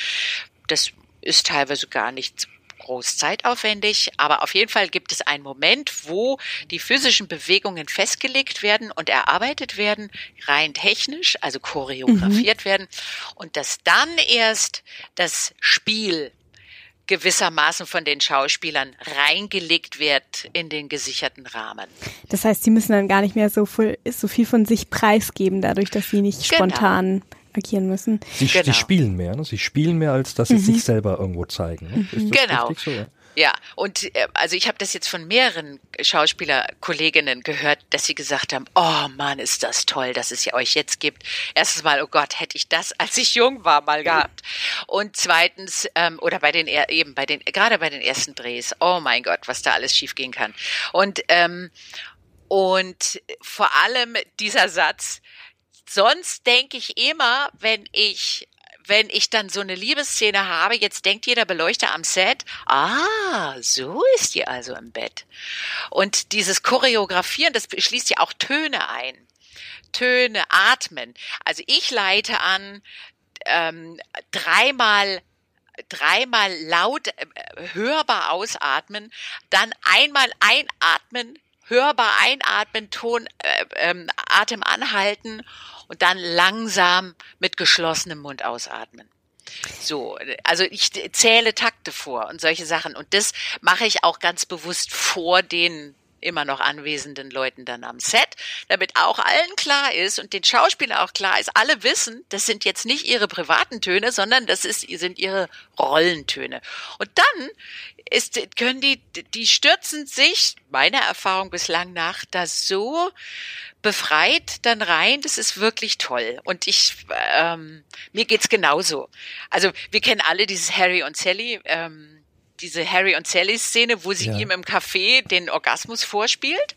das ist teilweise gar nicht groß zeitaufwendig, aber auf jeden Fall gibt es einen Moment, wo die physischen Bewegungen festgelegt werden und erarbeitet werden, rein technisch, also choreografiert mhm. werden und dass dann erst das Spiel gewissermaßen von den Schauspielern reingelegt wird in den gesicherten Rahmen. Das heißt, sie müssen dann gar nicht mehr so viel, so viel von sich preisgeben, dadurch, dass sie nicht genau. spontan agieren müssen. Sie, genau. sie, spielen mehr, ne? Sie spielen mehr, als dass sie mhm. sich selber irgendwo zeigen. Ne? Genau. So, ja? Und äh, also ich habe das jetzt von mehreren Schauspielerkolleginnen gehört, dass sie gesagt haben, oh Mann, ist das toll, dass es ja euch jetzt gibt. Erstens mal, oh Gott, hätte ich das, als ich jung war, mal gehabt. Und zweitens, ähm, oder bei den eben bei den, gerade bei den ersten Drehs, oh mein Gott, was da alles schiefgehen kann. Und ähm, und vor allem dieser Satz, sonst denke ich immer, wenn ich wenn ich dann so eine Liebesszene habe, jetzt denkt jeder Beleuchter am Set, ah, so ist die also im Bett. Und dieses Choreografieren, das schließt ja auch Töne ein. Töne, atmen. Also ich leite an, ähm, dreimal dreimal laut äh, hörbar ausatmen, dann einmal einatmen, hörbar einatmen, Ton, äh, ähm, Atem anhalten und dann langsam mit geschlossenem Mund ausatmen. So, also ich zähle Takte vor und solche Sachen. Und das mache ich auch ganz bewusst vor den immer noch anwesenden Leuten dann am Set, damit auch allen klar ist und den Schauspielern auch klar ist, alle wissen, das sind jetzt nicht ihre privaten Töne, sondern das ist, sind ihre Rollentöne. Und dann ist, können die, die stürzen sich, meiner Erfahrung bislang nach, da so befreit dann rein. Das ist wirklich toll. Und ich, ähm, mir geht's genauso. Also wir kennen alle dieses Harry und Sally, ähm, diese Harry und Sally Szene, wo sie ja. ihm im Café den Orgasmus vorspielt.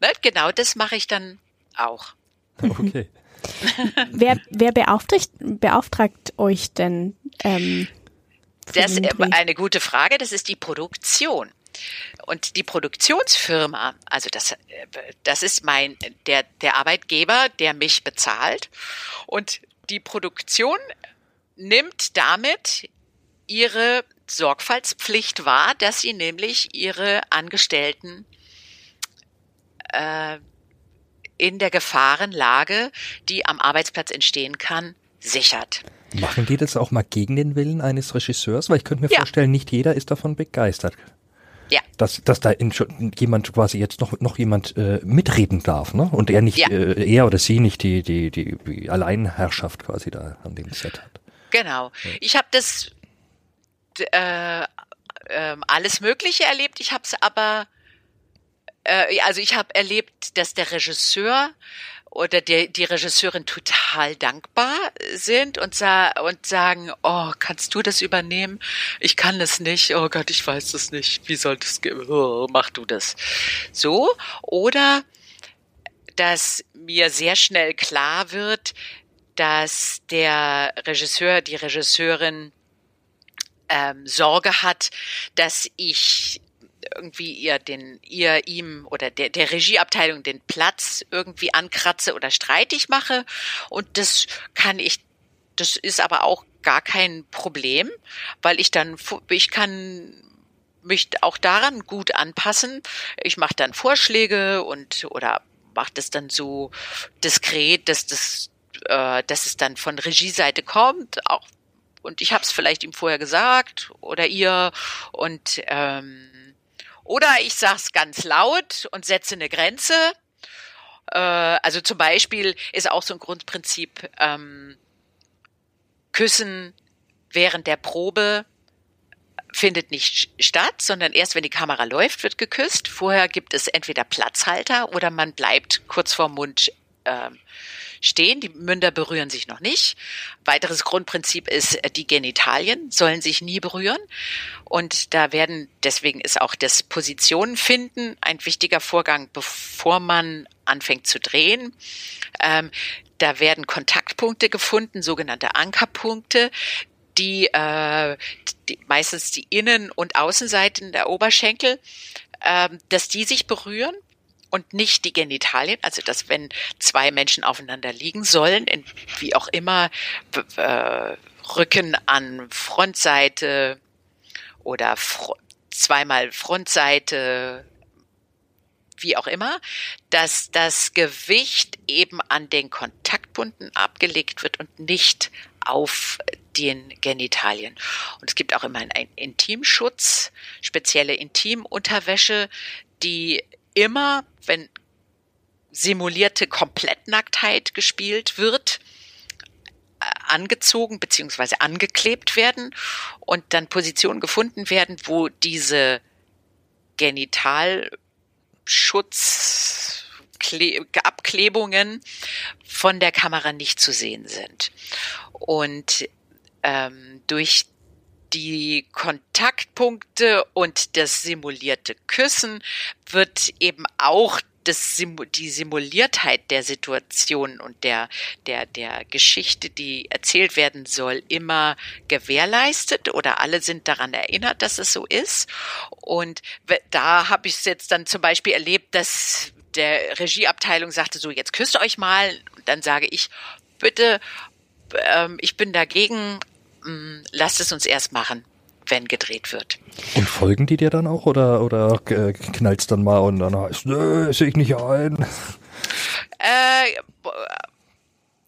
Ne? Genau das mache ich dann auch. Okay. [laughs] wer wer beauftragt, beauftragt euch denn? Ähm, das ist eine gute Frage. Das ist die Produktion. Und die Produktionsfirma, also das, das ist mein, der, der Arbeitgeber, der mich bezahlt. Und die Produktion nimmt damit ihre Sorgfaltspflicht wahr, dass sie nämlich ihre Angestellten äh, in der Gefahrenlage, die am Arbeitsplatz entstehen kann, sichert. Machen die das auch mal gegen den Willen eines Regisseurs? Weil ich könnte mir ja. vorstellen, nicht jeder ist davon begeistert. Ja. Dass, dass da in, jemand quasi jetzt noch, noch jemand äh, mitreden darf, ne? Und er nicht, ja. äh, er oder sie nicht die, die, die, die Alleinherrschaft quasi da an dem Set hat. Genau. Ich habe das äh, äh, alles Mögliche erlebt. Ich habe es aber, äh, also ich habe erlebt, dass der Regisseur oder der, die Regisseurin total dankbar sind und, sa und sagen, oh, kannst du das übernehmen? Ich kann es nicht. Oh Gott, ich weiß es nicht. Wie soll das gehen? Oh, mach du das. So. Oder dass mir sehr schnell klar wird, dass der Regisseur, die Regisseurin ähm, Sorge hat, dass ich irgendwie ihr den ihr ihm oder der der Regieabteilung den Platz irgendwie ankratze oder streitig mache und das kann ich das ist aber auch gar kein Problem, weil ich dann ich kann mich auch daran gut anpassen. Ich mache dann Vorschläge und oder mache das dann so diskret, dass das äh, dass es dann von Regieseite kommt, auch und ich habe es vielleicht ihm vorher gesagt oder ihr und ähm, oder ich sag's ganz laut und setze eine Grenze. Äh, also zum Beispiel ist auch so ein Grundprinzip ähm, Küssen während der Probe findet nicht statt, sondern erst wenn die Kamera läuft, wird geküsst. Vorher gibt es entweder Platzhalter oder man bleibt kurz vorm Mund ähm, stehen. Die Münder berühren sich noch nicht. Weiteres Grundprinzip ist, äh, die Genitalien sollen sich nie berühren. Und da werden, deswegen ist auch das Positionenfinden ein wichtiger Vorgang, bevor man anfängt zu drehen. Ähm, da werden Kontaktpunkte gefunden, sogenannte Ankerpunkte, die, äh, die meistens die Innen- und Außenseiten der Oberschenkel, äh, dass die sich berühren und nicht die Genitalien, also dass wenn zwei Menschen aufeinander liegen sollen, in, wie auch immer, äh, Rücken an Frontseite oder fr zweimal Frontseite, wie auch immer, dass das Gewicht eben an den Kontaktpunkten abgelegt wird und nicht auf den Genitalien. Und es gibt auch immer einen Intimschutz, spezielle Intimunterwäsche, die immer, wenn simulierte Komplettnacktheit gespielt wird, äh, angezogen beziehungsweise angeklebt werden und dann Positionen gefunden werden, wo diese Genitalschutz Abklebungen von der Kamera nicht zu sehen sind. Und ähm, durch die Kontaktpunkte und das simulierte Küssen wird eben auch das, die Simuliertheit der Situation und der, der, der Geschichte, die erzählt werden soll, immer gewährleistet oder alle sind daran erinnert, dass es so ist. Und da habe ich es jetzt dann zum Beispiel erlebt, dass der Regieabteilung sagte so, jetzt küsst euch mal. Und dann sage ich, bitte, ähm, ich bin dagegen, Mm, lasst es uns erst machen, wenn gedreht wird. Und folgen die dir dann auch oder, oder äh, knallst dann mal und dann heißt, nö, sehe ich nicht ein? Äh,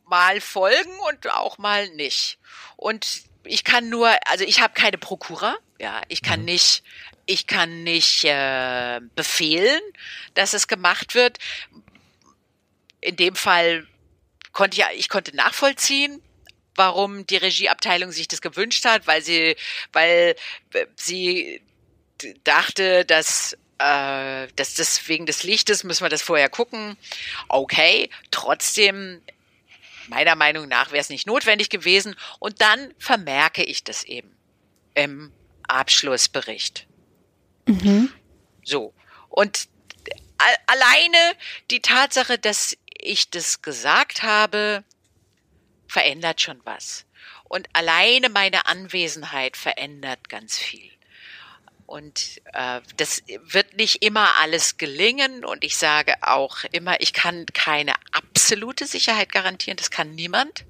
mal folgen und auch mal nicht. Und ich kann nur, also ich habe keine Prokura, ja, ich kann mhm. nicht, ich kann nicht äh, befehlen, dass es gemacht wird. In dem Fall konnte ich, ich konnte nachvollziehen, warum die Regieabteilung sich das gewünscht hat, weil sie, weil sie dachte, dass äh, dass das wegen des Lichtes müssen wir das vorher gucken. Okay, trotzdem meiner Meinung nach wäre es nicht notwendig gewesen. Und dann vermerke ich das eben im Abschlussbericht. Mhm. So. Und alleine die Tatsache, dass ich das gesagt habe, verändert schon was. Und alleine meine Anwesenheit verändert ganz viel. Und äh, das wird nicht immer alles gelingen. Und ich sage auch immer, ich kann keine absolute Sicherheit garantieren. Das kann niemand.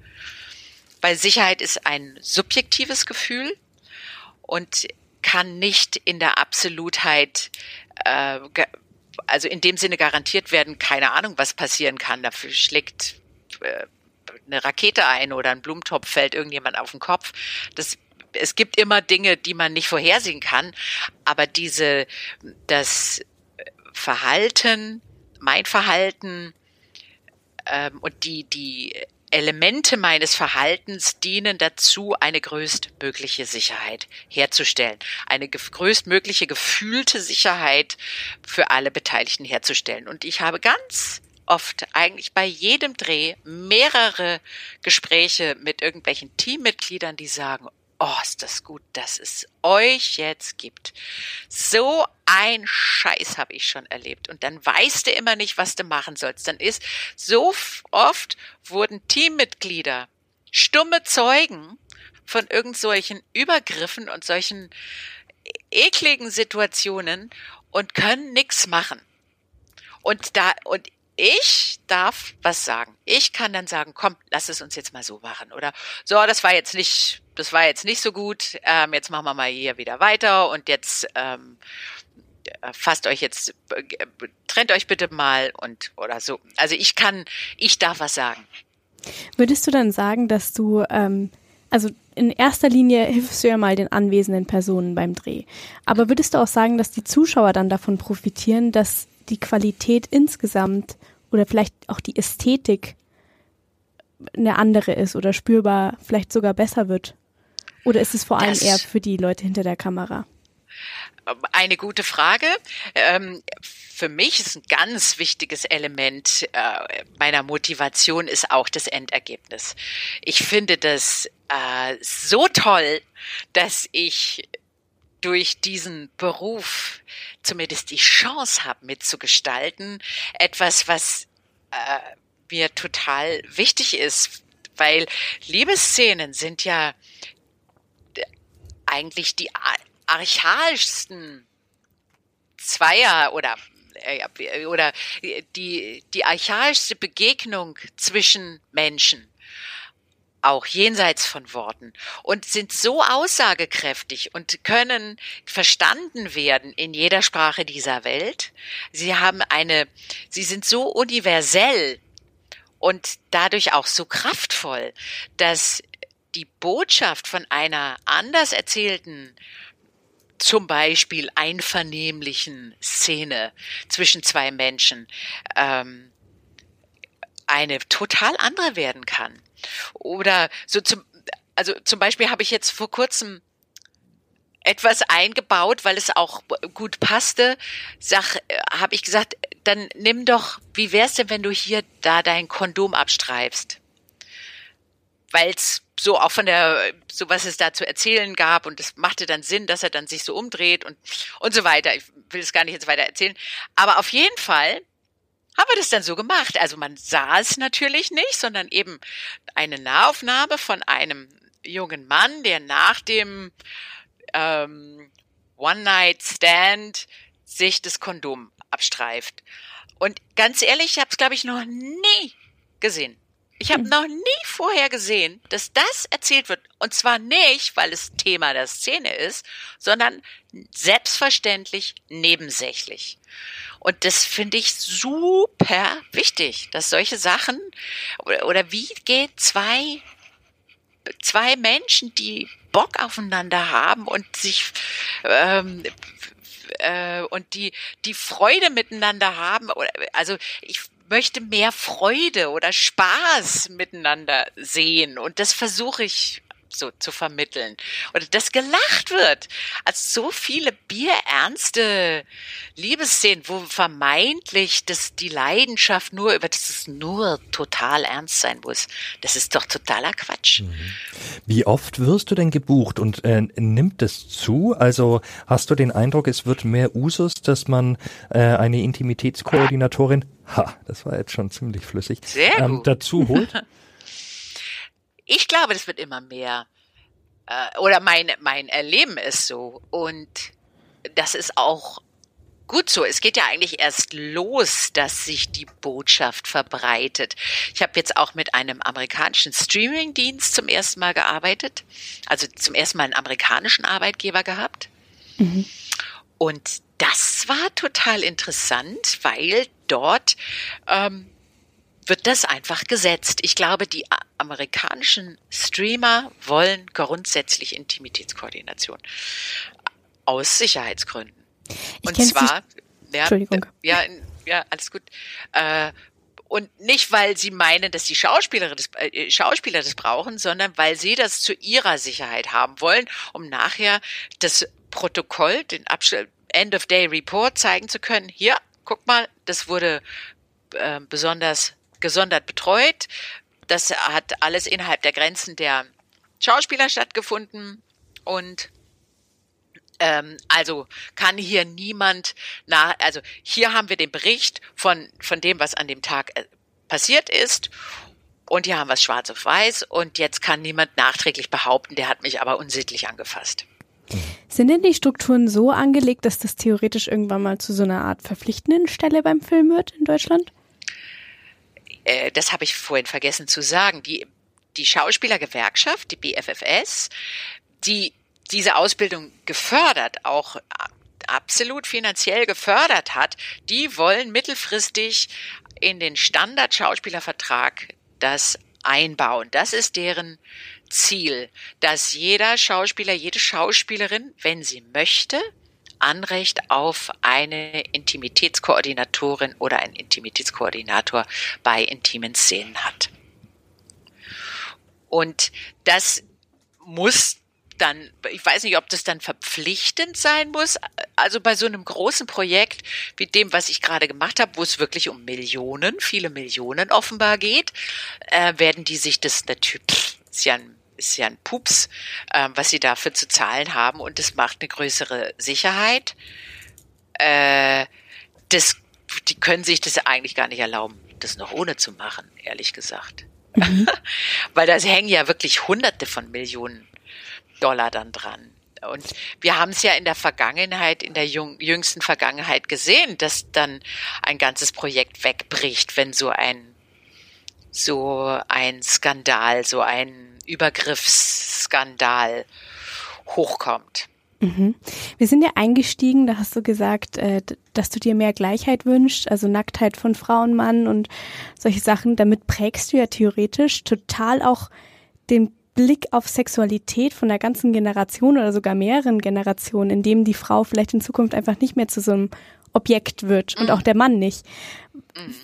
Weil Sicherheit ist ein subjektives Gefühl und kann nicht in der Absolutheit, äh, also in dem Sinne garantiert werden, keine Ahnung, was passieren kann. Dafür schlägt äh, eine Rakete ein oder ein Blumentopf fällt irgendjemand auf den Kopf. Das es gibt immer Dinge, die man nicht vorhersehen kann, aber diese, das Verhalten, mein Verhalten ähm, und die, die Elemente meines Verhaltens dienen dazu, eine größtmögliche Sicherheit herzustellen, eine größtmögliche gefühlte Sicherheit für alle Beteiligten herzustellen. Und ich habe ganz oft eigentlich bei jedem Dreh mehrere Gespräche mit irgendwelchen Teammitgliedern, die sagen, oh, ist das gut, dass es euch jetzt gibt. So ein Scheiß habe ich schon erlebt. Und dann weißt du immer nicht, was du machen sollst. Dann ist so oft wurden Teammitglieder stumme Zeugen von irgendwelchen Übergriffen und solchen ekligen Situationen und können nichts machen. Und da, und ich darf was sagen. Ich kann dann sagen, komm, lass es uns jetzt mal so machen. Oder so, das war jetzt nicht, das war jetzt nicht so gut. Ähm, jetzt machen wir mal hier wieder weiter und jetzt ähm, fasst euch jetzt, trennt euch bitte mal und oder so. Also ich kann, ich darf was sagen. Würdest du dann sagen, dass du, ähm, also in erster Linie hilfst du ja mal den anwesenden Personen beim Dreh. Aber würdest du auch sagen, dass die Zuschauer dann davon profitieren, dass die Qualität insgesamt oder vielleicht auch die Ästhetik eine andere ist oder spürbar vielleicht sogar besser wird? Oder ist es vor allem das eher für die Leute hinter der Kamera? Eine gute Frage. Ähm, für mich ist ein ganz wichtiges Element äh, meiner Motivation ist auch das Endergebnis. Ich finde das äh, so toll, dass ich durch diesen Beruf zumindest die Chance habe, mitzugestalten. Etwas, was äh, mir total wichtig ist, weil Liebesszenen sind ja eigentlich die archaischsten Zweier oder äh, oder die die archaischste Begegnung zwischen Menschen auch jenseits von Worten und sind so aussagekräftig und können verstanden werden in jeder Sprache dieser Welt. Sie haben eine, sie sind so universell und dadurch auch so kraftvoll, dass die Botschaft von einer anders erzählten zum Beispiel einvernehmlichen Szene zwischen zwei Menschen ähm, eine total andere werden kann. Oder so zum, also zum Beispiel habe ich jetzt vor kurzem etwas eingebaut, weil es auch gut passte. Sag, äh, habe ich gesagt, dann nimm doch, wie wär's denn, wenn du hier da dein Kondom abstreibst? Weil es so auch von der, so was es da zu erzählen gab und es machte dann Sinn, dass er dann sich so umdreht und, und so weiter. Ich will es gar nicht jetzt weiter erzählen. Aber auf jeden Fall haben wir das dann so gemacht. Also man sah es natürlich nicht, sondern eben eine Nahaufnahme von einem jungen Mann, der nach dem ähm, One-Night-Stand sich das Kondom abstreift. Und ganz ehrlich, ich habe es, glaube ich, noch nie gesehen. Ich habe hm. noch nie vorher gesehen, dass das erzählt wird. Und zwar nicht, weil es Thema der Szene ist, sondern selbstverständlich nebensächlich. Und das finde ich super wichtig, dass solche Sachen oder, oder wie geht zwei zwei Menschen, die Bock aufeinander haben und sich ähm, äh, und die die Freude miteinander haben. Also ich möchte mehr Freude oder Spaß miteinander sehen und das versuche ich so zu vermitteln. Oder dass gelacht wird. Also so viele bierernste Liebesszenen, wo vermeintlich das, die Leidenschaft nur über das es nur total ernst sein muss. Das ist doch totaler Quatsch. Mhm. Wie oft wirst du denn gebucht und äh, nimmt es zu? Also hast du den Eindruck, es wird mehr Usus, dass man äh, eine Intimitätskoordinatorin, ha, das war jetzt schon ziemlich flüssig, ähm, dazu holt? [laughs] ich glaube, das wird immer mehr. Äh, oder mein, mein Erleben ist so. Und das ist auch gut so. Es geht ja eigentlich erst los, dass sich die Botschaft verbreitet. Ich habe jetzt auch mit einem amerikanischen Streamingdienst zum ersten Mal gearbeitet. Also zum ersten Mal einen amerikanischen Arbeitgeber gehabt. Mhm. Und das war total interessant, weil dort ähm, wird das einfach gesetzt. Ich glaube, die amerikanischen Streamer wollen grundsätzlich Intimitätskoordination aus Sicherheitsgründen. Ich und zwar, ja, Entschuldigung. ja, ja, alles gut. Äh, und nicht, weil sie meinen, dass die Schauspieler das, äh, Schauspieler das brauchen, sondern weil sie das zu ihrer Sicherheit haben wollen, um nachher das Protokoll, den Abschluss, End of Day Report zeigen zu können. Hier, guck mal, das wurde äh, besonders gesondert betreut. Das hat alles innerhalb der Grenzen der Schauspielern stattgefunden und ähm, also kann hier niemand nach, also hier haben wir den Bericht von, von dem, was an dem Tag äh, passiert ist. Und hier haben wir es schwarz auf weiß. Und jetzt kann niemand nachträglich behaupten, der hat mich aber unsittlich angefasst. Sind denn die Strukturen so angelegt, dass das theoretisch irgendwann mal zu so einer Art verpflichtenden Stelle beim Film wird in Deutschland? Äh, das habe ich vorhin vergessen zu sagen. Die, die Schauspielergewerkschaft, die BFFS, die diese Ausbildung gefördert, auch absolut finanziell gefördert hat, die wollen mittelfristig in den Standard-Schauspielervertrag das einbauen. Das ist deren Ziel, dass jeder Schauspieler, jede Schauspielerin, wenn sie möchte, Anrecht auf eine Intimitätskoordinatorin oder einen Intimitätskoordinator bei intimen Szenen hat. Und das muss dann, ich weiß nicht, ob das dann verpflichtend sein muss. Also bei so einem großen Projekt wie dem, was ich gerade gemacht habe, wo es wirklich um Millionen, viele Millionen offenbar geht, äh, werden die sich das natürlich, ist ja ein ist ja ein Pups, äh, was sie dafür zu zahlen haben und das macht eine größere Sicherheit. Äh, das, die können sich das eigentlich gar nicht erlauben, das noch ohne zu machen, ehrlich gesagt. Mhm. [laughs] Weil da hängen ja wirklich Hunderte von Millionen Dollar dann dran. Und wir haben es ja in der Vergangenheit, in der jüngsten Vergangenheit gesehen, dass dann ein ganzes Projekt wegbricht, wenn so ein, so ein Skandal, so ein Übergriffsskandal hochkommt. Mhm. Wir sind ja eingestiegen, da hast du gesagt, äh, dass du dir mehr Gleichheit wünschst, also Nacktheit von Frau und Mann und solche Sachen. Damit prägst du ja theoretisch total auch den Blick auf Sexualität von der ganzen Generation oder sogar mehreren Generationen, in dem die Frau vielleicht in Zukunft einfach nicht mehr zu so einem Objekt wird und mhm. auch der Mann nicht. Mhm.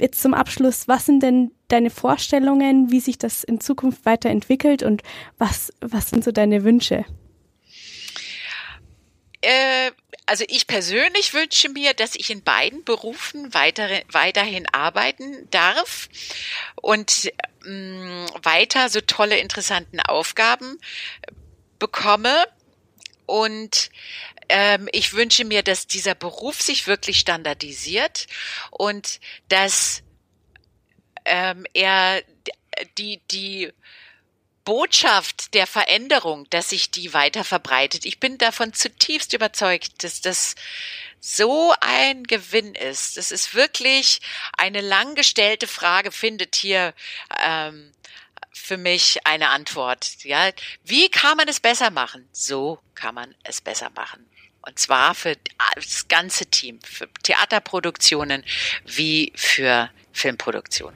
Jetzt zum Abschluss, was sind denn deine Vorstellungen, wie sich das in Zukunft weiterentwickelt und was, was sind so deine Wünsche? Äh, also ich persönlich wünsche mir, dass ich in beiden Berufen weiter, weiterhin arbeiten darf und mh, mm, weiter so tolle, interessanten Aufgaben bekomme. Und ähm, ich wünsche mir, dass dieser Beruf sich wirklich standardisiert und dass ähm, er die, die Botschaft der Veränderung, dass sich die weiter verbreitet. Ich bin davon zutiefst überzeugt, dass das so ein Gewinn ist. Das ist wirklich eine lang gestellte Frage, findet hier ähm, für mich eine Antwort. Ja, wie kann man es besser machen? So kann man es besser machen. Und zwar für das ganze Team, für Theaterproduktionen wie für Filmproduktionen.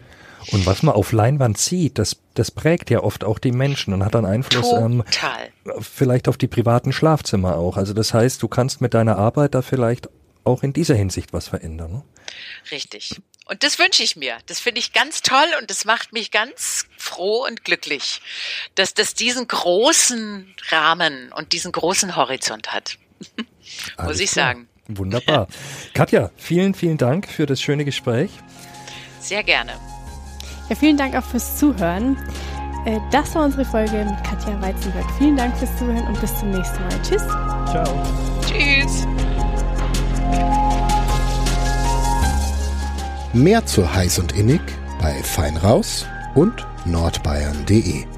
Und was man auf Leinwand sieht, das, das prägt ja oft auch die Menschen und hat dann Einfluss ähm, vielleicht auf die privaten Schlafzimmer auch. Also das heißt, du kannst mit deiner Arbeit da vielleicht auch in dieser Hinsicht was verändern. Ne? Richtig. Und das wünsche ich mir. Das finde ich ganz toll und das macht mich ganz froh und glücklich, dass das diesen großen Rahmen und diesen großen Horizont hat. [laughs] Muss ich klar. sagen. [laughs] Wunderbar. Katja, vielen, vielen Dank für das schöne Gespräch. Sehr gerne. Ja, vielen Dank auch fürs Zuhören. Äh, das war unsere Folge mit Katja Weizenberg. Vielen Dank fürs Zuhören und bis zum nächsten Mal. Tschüss. Ciao. Tschüss. Mehr zu heiß und innig bei Feinraus und nordbayern.de.